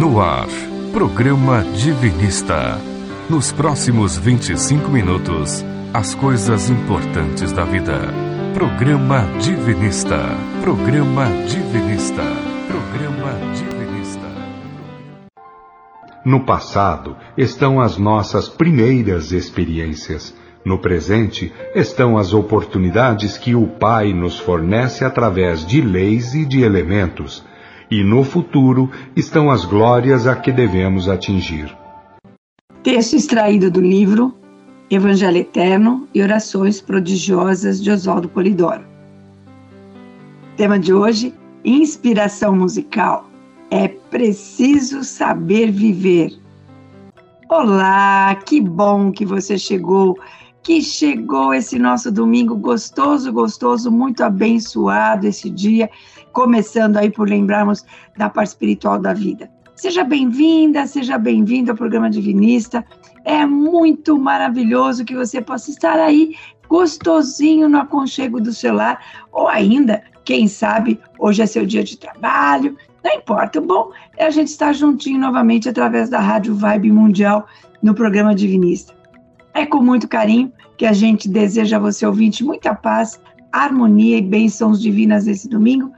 No ar, programa Divinista. Nos próximos 25 minutos, as coisas importantes da vida. Programa Divinista. Programa Divinista. Programa Divinista. No passado estão as nossas primeiras experiências. No presente estão as oportunidades que o Pai nos fornece através de leis e de elementos e no futuro estão as glórias a que devemos atingir. Texto extraído do livro Evangelho Eterno e Orações Prodigiosas de Oswaldo Polidoro. Tema de hoje: inspiração musical. É preciso saber viver. Olá, que bom que você chegou, que chegou esse nosso domingo gostoso, gostoso, muito abençoado esse dia começando aí por lembrarmos da parte espiritual da vida. Seja bem-vinda, seja bem-vindo ao programa Divinista. É muito maravilhoso que você possa estar aí gostosinho no aconchego do celular, ou ainda, quem sabe, hoje é seu dia de trabalho, não importa. O bom é a gente estar juntinho novamente através da Rádio Vibe Mundial no programa Divinista. É com muito carinho que a gente deseja a você, ouvinte, muita paz, harmonia e bênçãos divinas esse domingo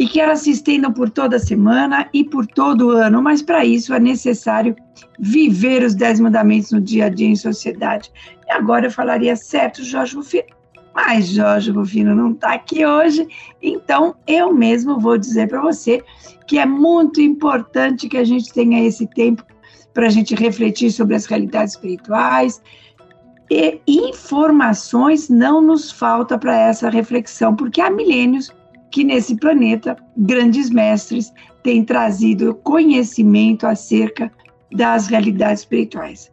e que elas se estendam por toda semana e por todo ano, mas para isso é necessário viver os Dez Mandamentos no dia a dia em sociedade. E agora eu falaria certo, Jorge Rufino, mas Jorge Rufino não está aqui hoje, então eu mesmo vou dizer para você que é muito importante que a gente tenha esse tempo para a gente refletir sobre as realidades espirituais, e informações não nos falta para essa reflexão, porque há milênios que nesse planeta grandes mestres têm trazido conhecimento acerca das realidades espirituais.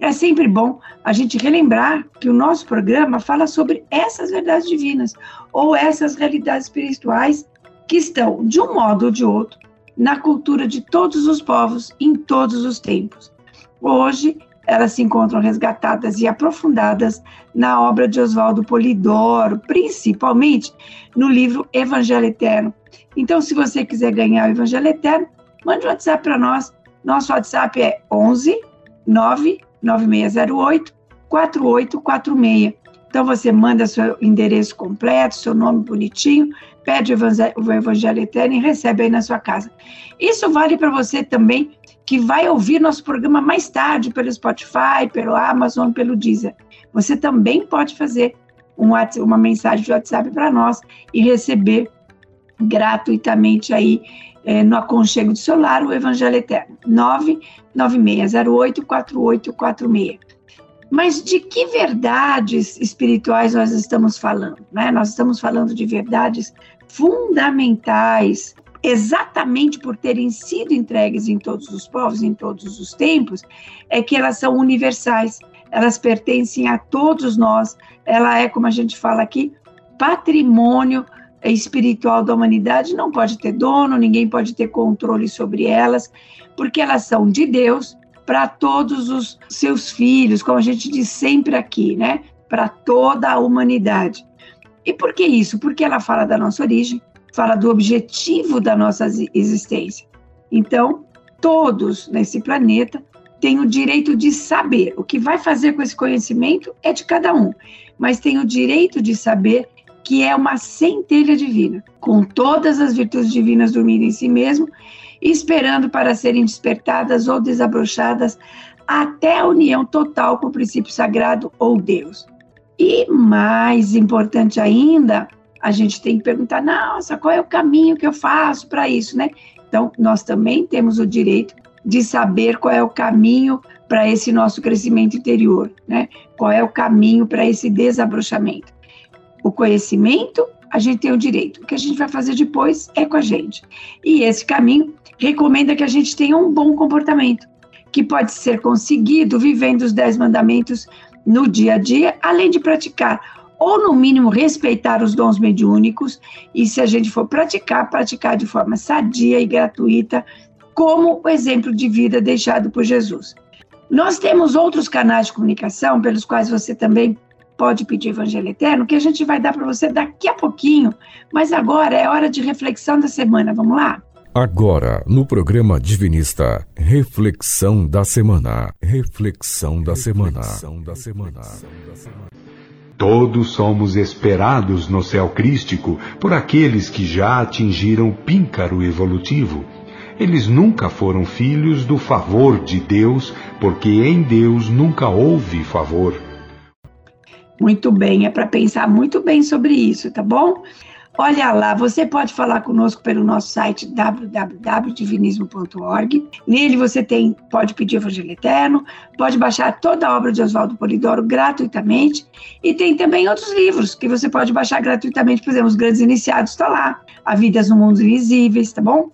É sempre bom a gente relembrar que o nosso programa fala sobre essas verdades divinas ou essas realidades espirituais que estão, de um modo ou de outro, na cultura de todos os povos em todos os tempos. Hoje elas se encontram resgatadas e aprofundadas na obra de Oswaldo Polidoro, principalmente no livro Evangelho Eterno. Então, se você quiser ganhar o Evangelho Eterno, mande um WhatsApp para nós. Nosso WhatsApp é 11 99608 4846. Então você manda seu endereço completo, seu nome bonitinho, pede o Evangelho Eterno e recebe aí na sua casa. Isso vale para você também que vai ouvir nosso programa mais tarde pelo Spotify, pelo Amazon, pelo Deezer. Você também pode fazer um, uma mensagem de WhatsApp para nós e receber gratuitamente aí é, no aconchego do celular o Evangelho Eterno. 996084846. Mas de que verdades espirituais nós estamos falando? Né? Nós estamos falando de verdades fundamentais exatamente por terem sido entregues em todos os povos, em todos os tempos, é que elas são universais, elas pertencem a todos nós, ela é, como a gente fala aqui, patrimônio espiritual da humanidade, não pode ter dono, ninguém pode ter controle sobre elas, porque elas são de Deus para todos os seus filhos, como a gente diz sempre aqui, né? Para toda a humanidade. E por que isso? Porque ela fala da nossa origem, fala do objetivo da nossa existência. Então, todos nesse planeta têm o direito de saber. O que vai fazer com esse conhecimento é de cada um, mas tem o direito de saber que é uma centelha divina, com todas as virtudes divinas dormindo em si mesmo, esperando para serem despertadas ou desabrochadas até a união total com o princípio sagrado ou Deus. E mais importante ainda, a gente tem que perguntar, nossa, qual é o caminho que eu faço para isso, né? Então, nós também temos o direito de saber qual é o caminho para esse nosso crescimento interior, né? Qual é o caminho para esse desabrochamento. O conhecimento, a gente tem o direito. O que a gente vai fazer depois é com a gente. E esse caminho recomenda que a gente tenha um bom comportamento, que pode ser conseguido vivendo os dez mandamentos no dia a dia, além de praticar ou no mínimo respeitar os dons mediúnicos, e se a gente for praticar, praticar de forma sadia e gratuita, como o exemplo de vida deixado por Jesus. Nós temos outros canais de comunicação pelos quais você também pode pedir Evangelho Eterno, que a gente vai dar para você daqui a pouquinho, mas agora é hora de reflexão da semana, vamos lá? Agora, no programa Divinista, reflexão da semana. Reflexão da semana. da semana. Todos somos esperados no céu crístico por aqueles que já atingiram o píncaro evolutivo. Eles nunca foram filhos do favor de Deus, porque em Deus nunca houve favor. Muito bem, é para pensar muito bem sobre isso, tá bom? Olha lá, você pode falar conosco pelo nosso site www.divinismo.org. Nele você tem, pode pedir o Evangelho Eterno, pode baixar toda a obra de Oswaldo Polidoro gratuitamente e tem também outros livros que você pode baixar gratuitamente, por exemplo, Os Grandes Iniciados está lá, A Vidas no Mundo Invisíveis, tá bom?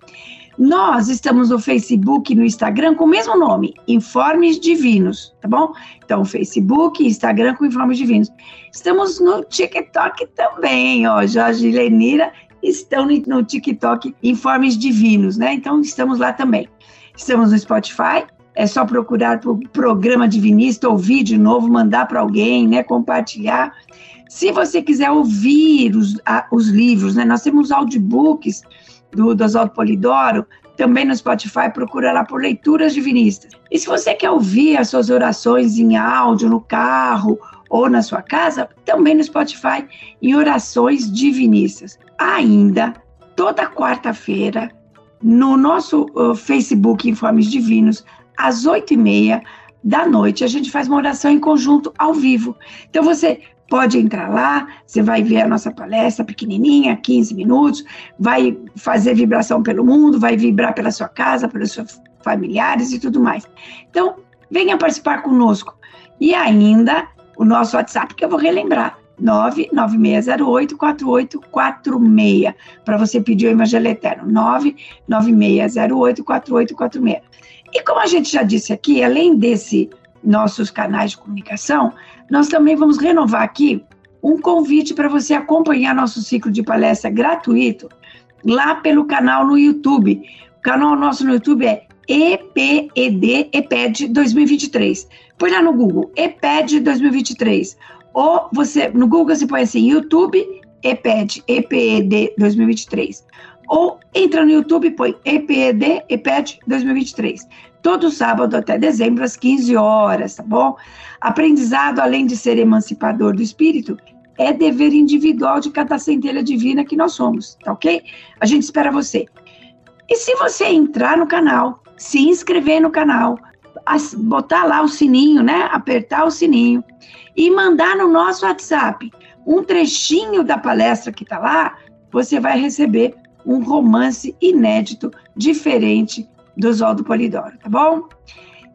Nós estamos no Facebook e no Instagram com o mesmo nome, Informes Divinos, tá bom? Então, Facebook Instagram com Informes Divinos. Estamos no TikTok também, ó. Jorge e Lenira estão no TikTok Informes Divinos, né? Então, estamos lá também. Estamos no Spotify, é só procurar por programa divinista, ouvir de novo, mandar para alguém, né? Compartilhar. Se você quiser ouvir os, a, os livros, né? Nós temos audiobooks do, do Oswaldo Polidoro, também no Spotify, procura lá por Leituras Divinistas. E se você quer ouvir as suas orações em áudio, no carro ou na sua casa, também no Spotify, em Orações Divinistas. Ainda, toda quarta-feira, no nosso uh, Facebook Informes Divinos, às oito e meia da noite, a gente faz uma oração em conjunto ao vivo. Então você Pode entrar lá, você vai ver a nossa palestra pequenininha, 15 minutos, vai fazer vibração pelo mundo, vai vibrar pela sua casa, pelos seus familiares e tudo mais. Então, venha participar conosco. E ainda o nosso WhatsApp, que eu vou relembrar, 996084846, para você pedir o Evangelho Eterno, 996084846. E como a gente já disse aqui, além desse nossos canais de comunicação, nós também vamos renovar aqui um convite para você acompanhar nosso ciclo de palestra gratuito lá pelo canal no YouTube. O canal nosso no YouTube é EPED, EPED 2023. Põe lá no Google, EPED 2023. Ou você, no Google você põe assim, YouTube EPED, EPED 2023. Ou entra no YouTube e põe EPED, EPED 2023 todo sábado até dezembro, às 15 horas, tá bom? Aprendizado, além de ser emancipador do espírito, é dever individual de cada centelha divina que nós somos, tá ok? A gente espera você. E se você entrar no canal, se inscrever no canal, botar lá o sininho, né? Apertar o sininho e mandar no nosso WhatsApp um trechinho da palestra que tá lá, você vai receber um romance inédito, diferente do Oswaldo Polidoro, tá bom?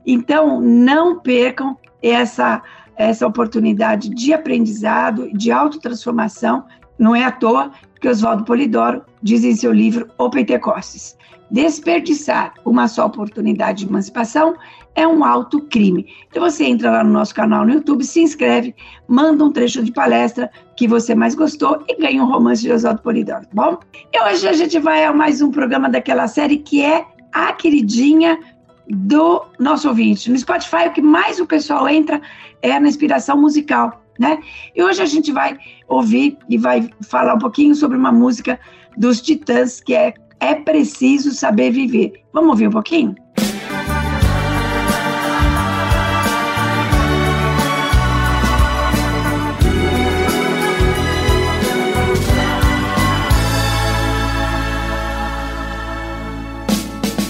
Então, não percam essa, essa oportunidade de aprendizado, de autotransformação. Não é à toa que Oswaldo Polidoro diz em seu livro O Pentecostes: desperdiçar uma só oportunidade de emancipação é um alto crime. Então você entra lá no nosso canal no YouTube, se inscreve, manda um trecho de palestra que você mais gostou e ganha um romance de Oswaldo Polidoro, tá bom? E hoje a gente vai a mais um programa daquela série que é a queridinha do nosso ouvinte. No Spotify, o que mais o pessoal entra é na inspiração musical, né? E hoje a gente vai ouvir e vai falar um pouquinho sobre uma música dos Titãs que é É Preciso Saber Viver. Vamos ouvir um pouquinho?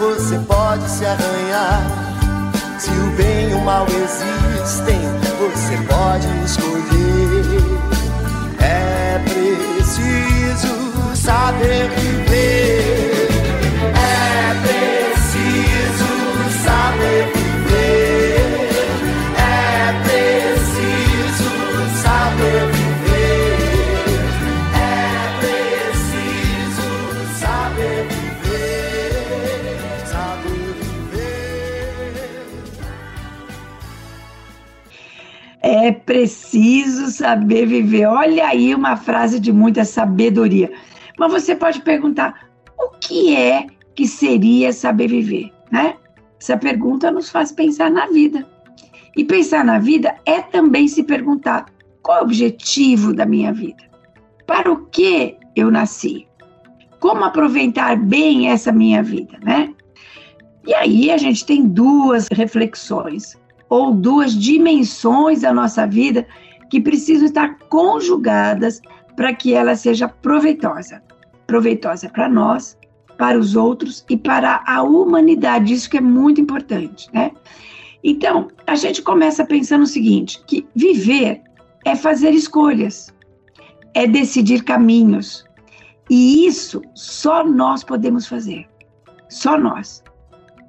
você pode se arranhar. Se o bem e o mal existem, você pode escolher. É preciso saber viver. Preciso saber viver. Olha aí uma frase de muita sabedoria. Mas você pode perguntar: o que é que seria saber viver, né? Essa pergunta nos faz pensar na vida. E pensar na vida é também se perguntar: qual é o objetivo da minha vida? Para o que eu nasci? Como aproveitar bem essa minha vida, né? E aí a gente tem duas reflexões ou duas dimensões da nossa vida que precisam estar conjugadas para que ela seja proveitosa. Proveitosa para nós, para os outros e para a humanidade. Isso que é muito importante, né? Então, a gente começa pensando o seguinte, que viver é fazer escolhas, é decidir caminhos. E isso só nós podemos fazer. Só nós.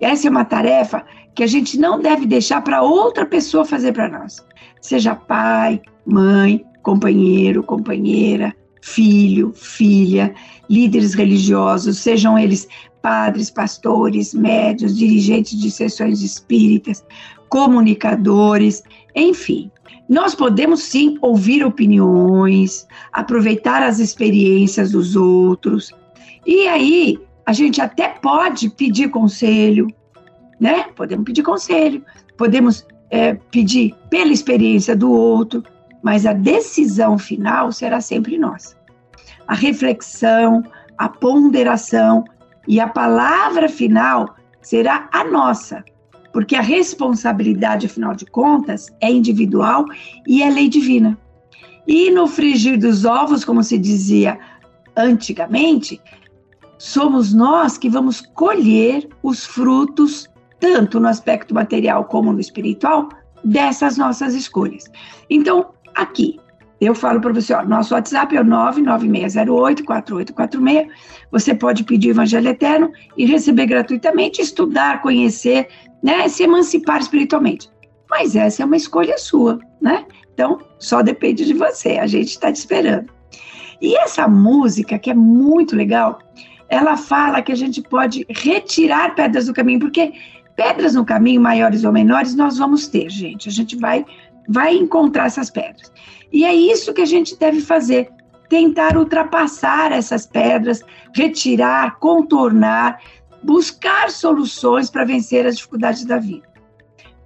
Essa é uma tarefa que a gente não deve deixar para outra pessoa fazer para nós. Seja pai, mãe, companheiro, companheira, filho, filha, líderes religiosos, sejam eles padres, pastores, médios, dirigentes de sessões espíritas, comunicadores, enfim. Nós podemos sim ouvir opiniões, aproveitar as experiências dos outros, e aí a gente até pode pedir conselho, né? Podemos pedir conselho, podemos é, pedir pela experiência do outro, mas a decisão final será sempre nossa. A reflexão, a ponderação e a palavra final será a nossa, porque a responsabilidade, afinal de contas, é individual e é lei divina. E no frigir dos ovos, como se dizia antigamente, somos nós que vamos colher os frutos tanto no aspecto material como no espiritual, dessas nossas escolhas. Então, aqui, eu falo para você, ó, nosso WhatsApp é o 99608-4846. Você pode pedir o Evangelho Eterno e receber gratuitamente, estudar, conhecer, né, se emancipar espiritualmente. Mas essa é uma escolha sua, né? Então, só depende de você, a gente está te esperando. E essa música, que é muito legal, ela fala que a gente pode retirar pedras do caminho, porque Pedras no caminho, maiores ou menores, nós vamos ter, gente. A gente vai, vai encontrar essas pedras. E é isso que a gente deve fazer: tentar ultrapassar essas pedras, retirar, contornar, buscar soluções para vencer as dificuldades da vida.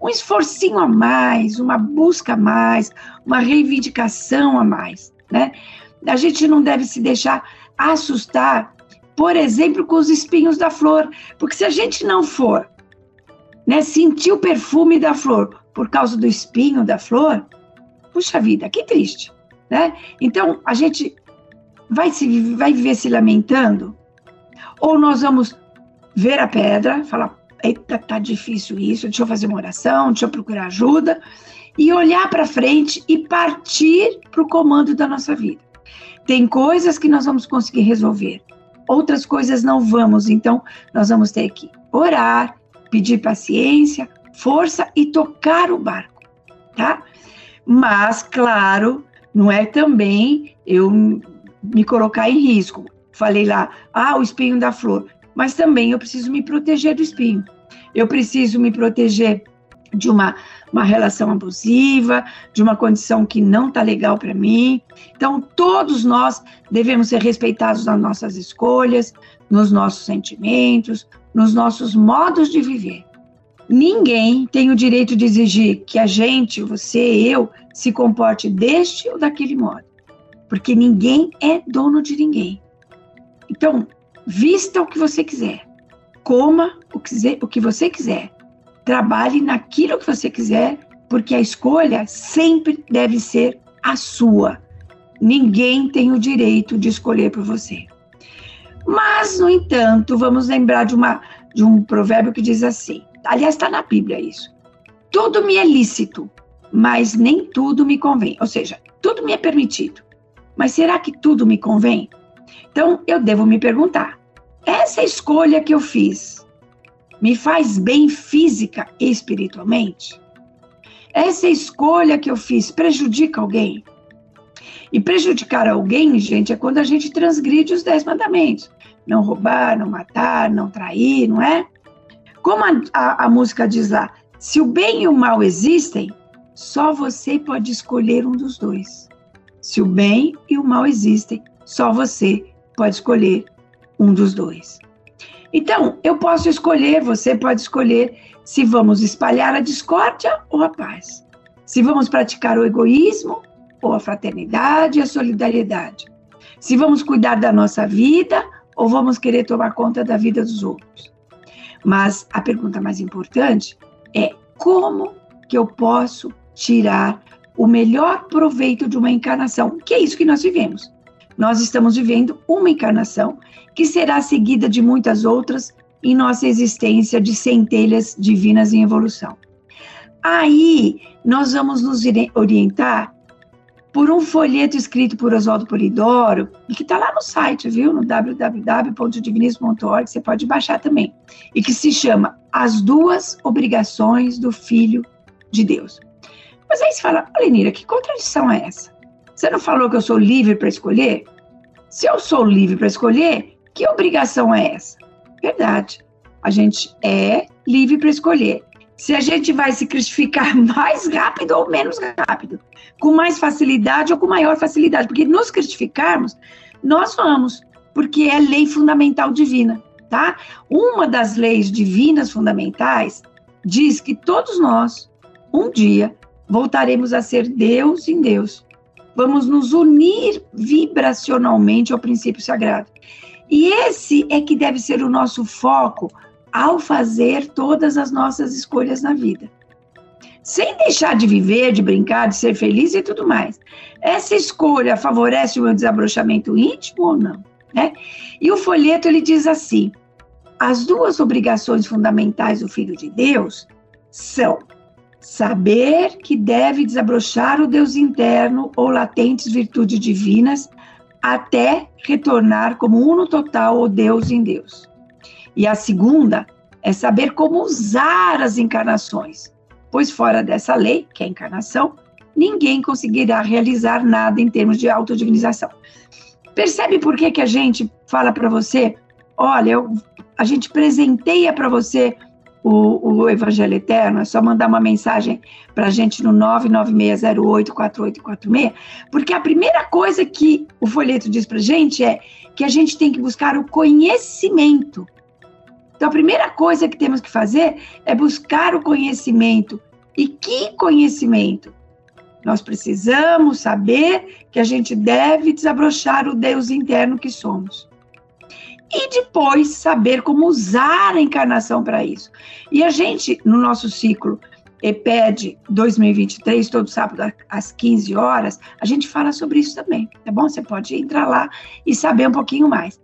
Um esforcinho a mais, uma busca a mais, uma reivindicação a mais, né? A gente não deve se deixar assustar, por exemplo, com os espinhos da flor, porque se a gente não for né, sentir o perfume da flor por causa do espinho da flor, puxa vida, que triste, né? Então, a gente vai, se, vai viver se lamentando, ou nós vamos ver a pedra, falar, eita, tá difícil isso, deixa eu fazer uma oração, deixa eu procurar ajuda, e olhar para frente e partir para o comando da nossa vida. Tem coisas que nós vamos conseguir resolver, outras coisas não vamos, então nós vamos ter que orar, pedir paciência, força e tocar o barco, tá? Mas, claro, não é também eu me colocar em risco. Falei lá, ah, o espinho da flor, mas também eu preciso me proteger do espinho. Eu preciso me proteger de uma, uma relação abusiva, de uma condição que não está legal para mim. Então, todos nós devemos ser respeitados nas nossas escolhas, nos nossos sentimentos, nos nossos modos de viver. Ninguém tem o direito de exigir que a gente, você, eu, se comporte deste ou daquele modo, porque ninguém é dono de ninguém. Então, vista o que você quiser, coma o que, o que você quiser, trabalhe naquilo que você quiser, porque a escolha sempre deve ser a sua. Ninguém tem o direito de escolher por você. Mas, no entanto, vamos lembrar de, uma, de um provérbio que diz assim: aliás, está na Bíblia isso. Tudo me é lícito, mas nem tudo me convém. Ou seja, tudo me é permitido. Mas será que tudo me convém? Então, eu devo me perguntar: essa escolha que eu fiz me faz bem física e espiritualmente? Essa escolha que eu fiz prejudica alguém? E prejudicar alguém, gente, é quando a gente transgride os dez mandamentos não roubar, não matar, não trair, não é? Como a, a, a música diz lá, se o bem e o mal existem, só você pode escolher um dos dois. Se o bem e o mal existem, só você pode escolher um dos dois. Então, eu posso escolher, você pode escolher se vamos espalhar a discórdia ou a paz. Se vamos praticar o egoísmo ou a fraternidade e a solidariedade. Se vamos cuidar da nossa vida ou vamos querer tomar conta da vida dos outros. Mas a pergunta mais importante é como que eu posso tirar o melhor proveito de uma encarnação, que é isso que nós vivemos. Nós estamos vivendo uma encarnação que será seguida de muitas outras em nossa existência de centelhas divinas em evolução. Aí nós vamos nos orientar por um folheto escrito por Oswaldo Polidoro, e que está lá no site, viu? No www.divinismo.org, você pode baixar também, e que se chama As Duas Obrigações do Filho de Deus. Mas aí você fala, Lenira, que contradição é essa? Você não falou que eu sou livre para escolher? Se eu sou livre para escolher, que obrigação é essa? Verdade. A gente é livre para escolher se a gente vai se cristificar mais rápido ou menos rápido, com mais facilidade ou com maior facilidade, porque nos cristificarmos, nós vamos, porque é lei fundamental divina, tá? Uma das leis divinas fundamentais diz que todos nós, um dia, voltaremos a ser Deus em Deus. Vamos nos unir vibracionalmente ao princípio sagrado. E esse é que deve ser o nosso foco ao fazer todas as nossas escolhas na vida. Sem deixar de viver, de brincar, de ser feliz e tudo mais. Essa escolha favorece o meu desabrochamento íntimo ou não? Né? E o folheto ele diz assim: as duas obrigações fundamentais do Filho de Deus são saber que deve desabrochar o Deus interno ou latentes virtudes divinas até retornar como uno total o Deus em Deus. E a segunda é saber como usar as encarnações, pois fora dessa lei, que é a encarnação, ninguém conseguirá realizar nada em termos de autodivinização. Percebe por que, que a gente fala para você, olha, eu, a gente presenteia para você o, o, Evangelho Eterno, é só mandar uma mensagem para a gente no 996084846, porque a primeira coisa que o folheto diz para gente é que a gente tem que buscar o conhecimento então, a primeira coisa que temos que fazer é buscar o conhecimento. E que conhecimento? Nós precisamos saber que a gente deve desabrochar o Deus interno que somos. E depois saber como usar a encarnação para isso. E a gente, no nosso ciclo EPED 2023, todo sábado às 15 horas, a gente fala sobre isso também, tá bom? Você pode entrar lá e saber um pouquinho mais.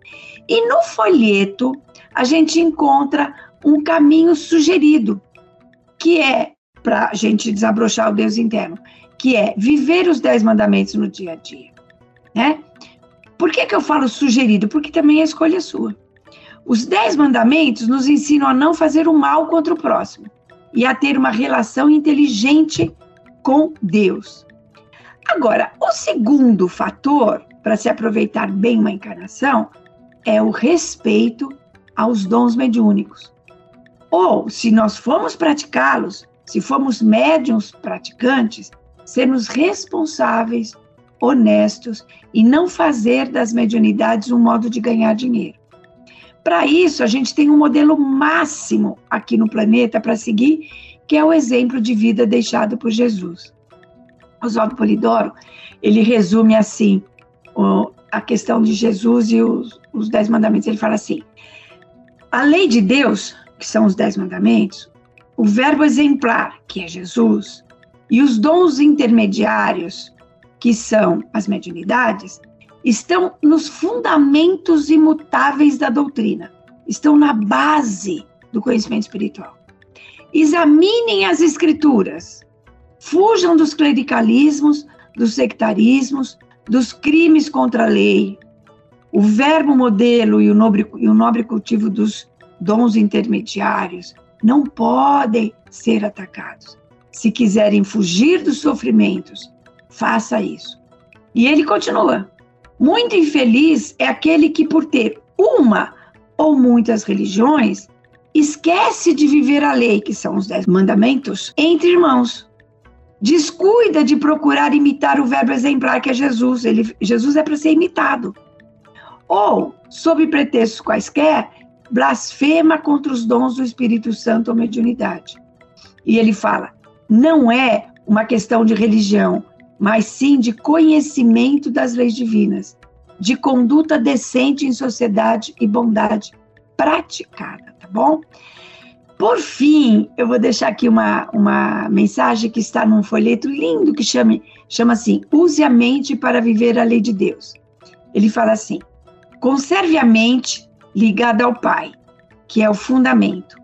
E no folheto, a gente encontra um caminho sugerido, que é para a gente desabrochar o Deus interno, que é viver os dez mandamentos no dia a dia, né? Por que, que eu falo sugerido? Porque também a escolha é sua. Os dez mandamentos nos ensinam a não fazer o mal contra o próximo e a ter uma relação inteligente com Deus. Agora, o segundo fator para se aproveitar bem uma encarnação é o respeito aos dons mediúnicos. Ou, se nós formos praticá-los, se formos médiums praticantes, sermos responsáveis, honestos e não fazer das mediunidades um modo de ganhar dinheiro. Para isso, a gente tem um modelo máximo aqui no planeta para seguir, que é o exemplo de vida deixado por Jesus. Oswaldo Polidoro, ele resume assim o, a questão de Jesus e os, os Dez Mandamentos. Ele fala assim: a lei de Deus, que são os Dez Mandamentos, o verbo exemplar, que é Jesus, e os dons intermediários, que são as mediunidades, estão nos fundamentos imutáveis da doutrina, estão na base do conhecimento espiritual. Examinem as escrituras, fujam dos clericalismos, dos sectarismos, dos crimes contra a lei. O verbo modelo e o nobre, e o nobre cultivo dos dons intermediários não podem ser atacados. Se quiserem fugir dos sofrimentos, faça isso. E ele continua: muito infeliz é aquele que, por ter uma ou muitas religiões, esquece de viver a lei, que são os dez mandamentos, entre irmãos. descuida de procurar imitar o verbo exemplar que é Jesus. Ele, Jesus é para ser imitado. Ou, sob pretextos quaisquer, blasfema contra os dons do Espírito Santo ou mediunidade. E ele fala: não é uma questão de religião, mas sim de conhecimento das leis divinas, de conduta decente em sociedade e bondade praticada, tá bom? Por fim, eu vou deixar aqui uma, uma mensagem que está num folheto lindo que chama, chama assim: Use a mente para viver a lei de Deus. Ele fala assim: conserve a mente ligada ao Pai, que é o fundamento.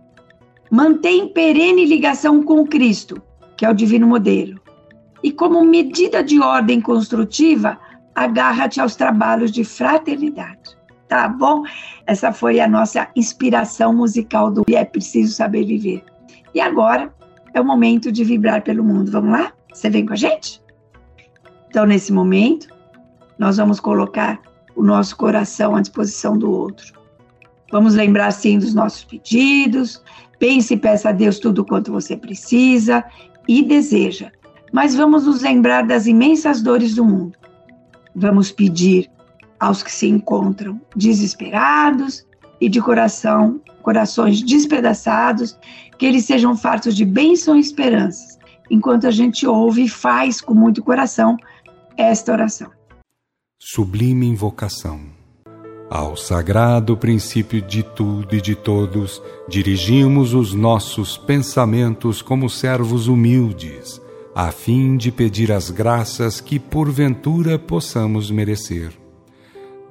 Mantém perene ligação com Cristo, que é o divino modelo. E como medida de ordem construtiva, agarra-te aos trabalhos de fraternidade tá bom? Essa foi a nossa inspiração musical do É Preciso Saber Viver. E agora é o momento de vibrar pelo mundo. Vamos lá? Você vem com a gente? Então, nesse momento, nós vamos colocar o nosso coração à disposição do outro. Vamos lembrar, sim, dos nossos pedidos. Pense e peça a Deus tudo quanto você precisa e deseja. Mas vamos nos lembrar das imensas dores do mundo. Vamos pedir aos que se encontram desesperados e de coração, corações despedaçados, que eles sejam fartos de bênção e esperanças, enquanto a gente ouve e faz com muito coração esta oração. Sublime invocação. Ao sagrado princípio de tudo e de todos, dirigimos os nossos pensamentos como servos humildes, a fim de pedir as graças que porventura possamos merecer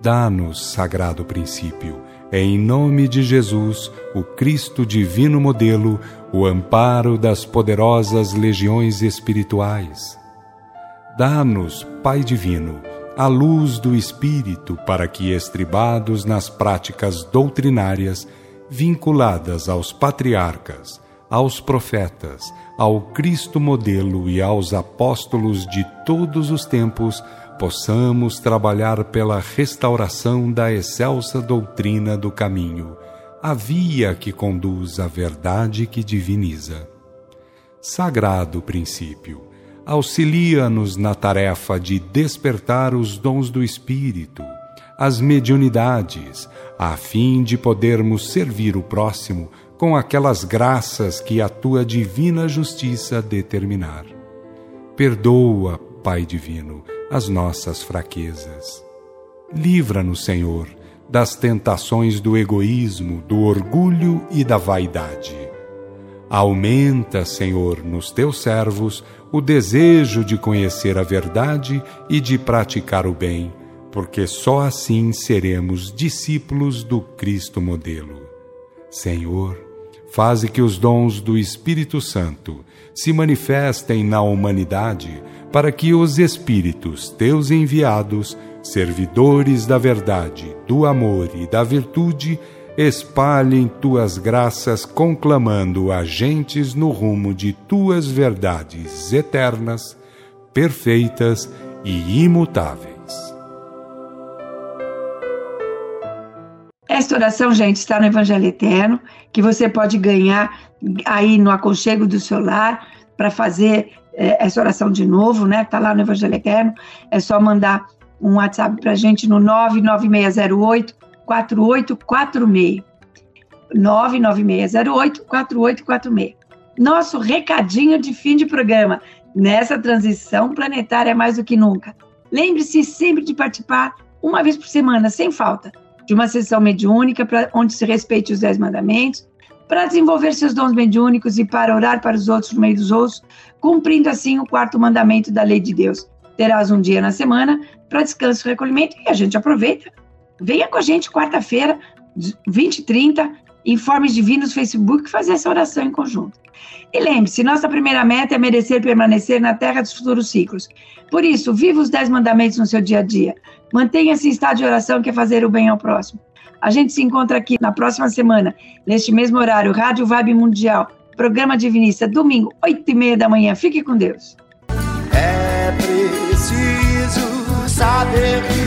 Dá-nos, sagrado princípio, em nome de Jesus, o Cristo divino modelo, o amparo das poderosas legiões espirituais. Dá-nos, Pai divino, a luz do Espírito para que, estribados nas práticas doutrinárias vinculadas aos patriarcas, aos profetas, ao Cristo modelo e aos apóstolos de todos os tempos, possamos trabalhar pela restauração da excelsa doutrina do caminho, a via que conduz à verdade que diviniza. Sagrado princípio, auxilia-nos na tarefa de despertar os dons do Espírito, as mediunidades, a fim de podermos servir o próximo com aquelas graças que a tua divina justiça determinar. Perdoa, Pai Divino, as nossas fraquezas. Livra-nos, Senhor, das tentações do egoísmo, do orgulho e da vaidade. Aumenta, Senhor, nos teus servos o desejo de conhecer a verdade e de praticar o bem, porque só assim seremos discípulos do Cristo modelo. Senhor, faze que os dons do Espírito Santo se manifestem na humanidade para que os Espíritos teus enviados, servidores da verdade, do amor e da virtude, espalhem tuas graças, conclamando agentes no rumo de tuas verdades eternas, perfeitas e imutáveis. Esta oração, gente, está no Evangelho Eterno, que você pode ganhar aí no aconchego do seu lar para fazer é, essa oração de novo, né? Está lá no Evangelho Eterno. É só mandar um WhatsApp para a gente no 99608 4846. 99608 4846. Nosso recadinho de fim de programa. Nessa transição planetária mais do que nunca. Lembre-se sempre de participar uma vez por semana, sem falta, de uma sessão mediúnica pra, onde se respeite os dez mandamentos, para desenvolver seus dons mediúnicos e para orar para os outros no meio dos outros, cumprindo assim o quarto mandamento da lei de Deus. Terás um dia na semana para descanso e recolhimento e a gente aproveita. Venha com a gente quarta-feira, 20 e 30, Informes Divinos Facebook, fazer essa oração em conjunto. E lembre-se, nossa primeira meta é merecer permanecer na terra dos futuros ciclos. Por isso, viva os dez mandamentos no seu dia a dia. Mantenha-se em estado de oração que é fazer o bem ao próximo. A gente se encontra aqui na próxima semana, neste mesmo horário, Rádio Vibe Mundial, programa Divinista, domingo, oito e meia da manhã. Fique com Deus. É preciso saber viver.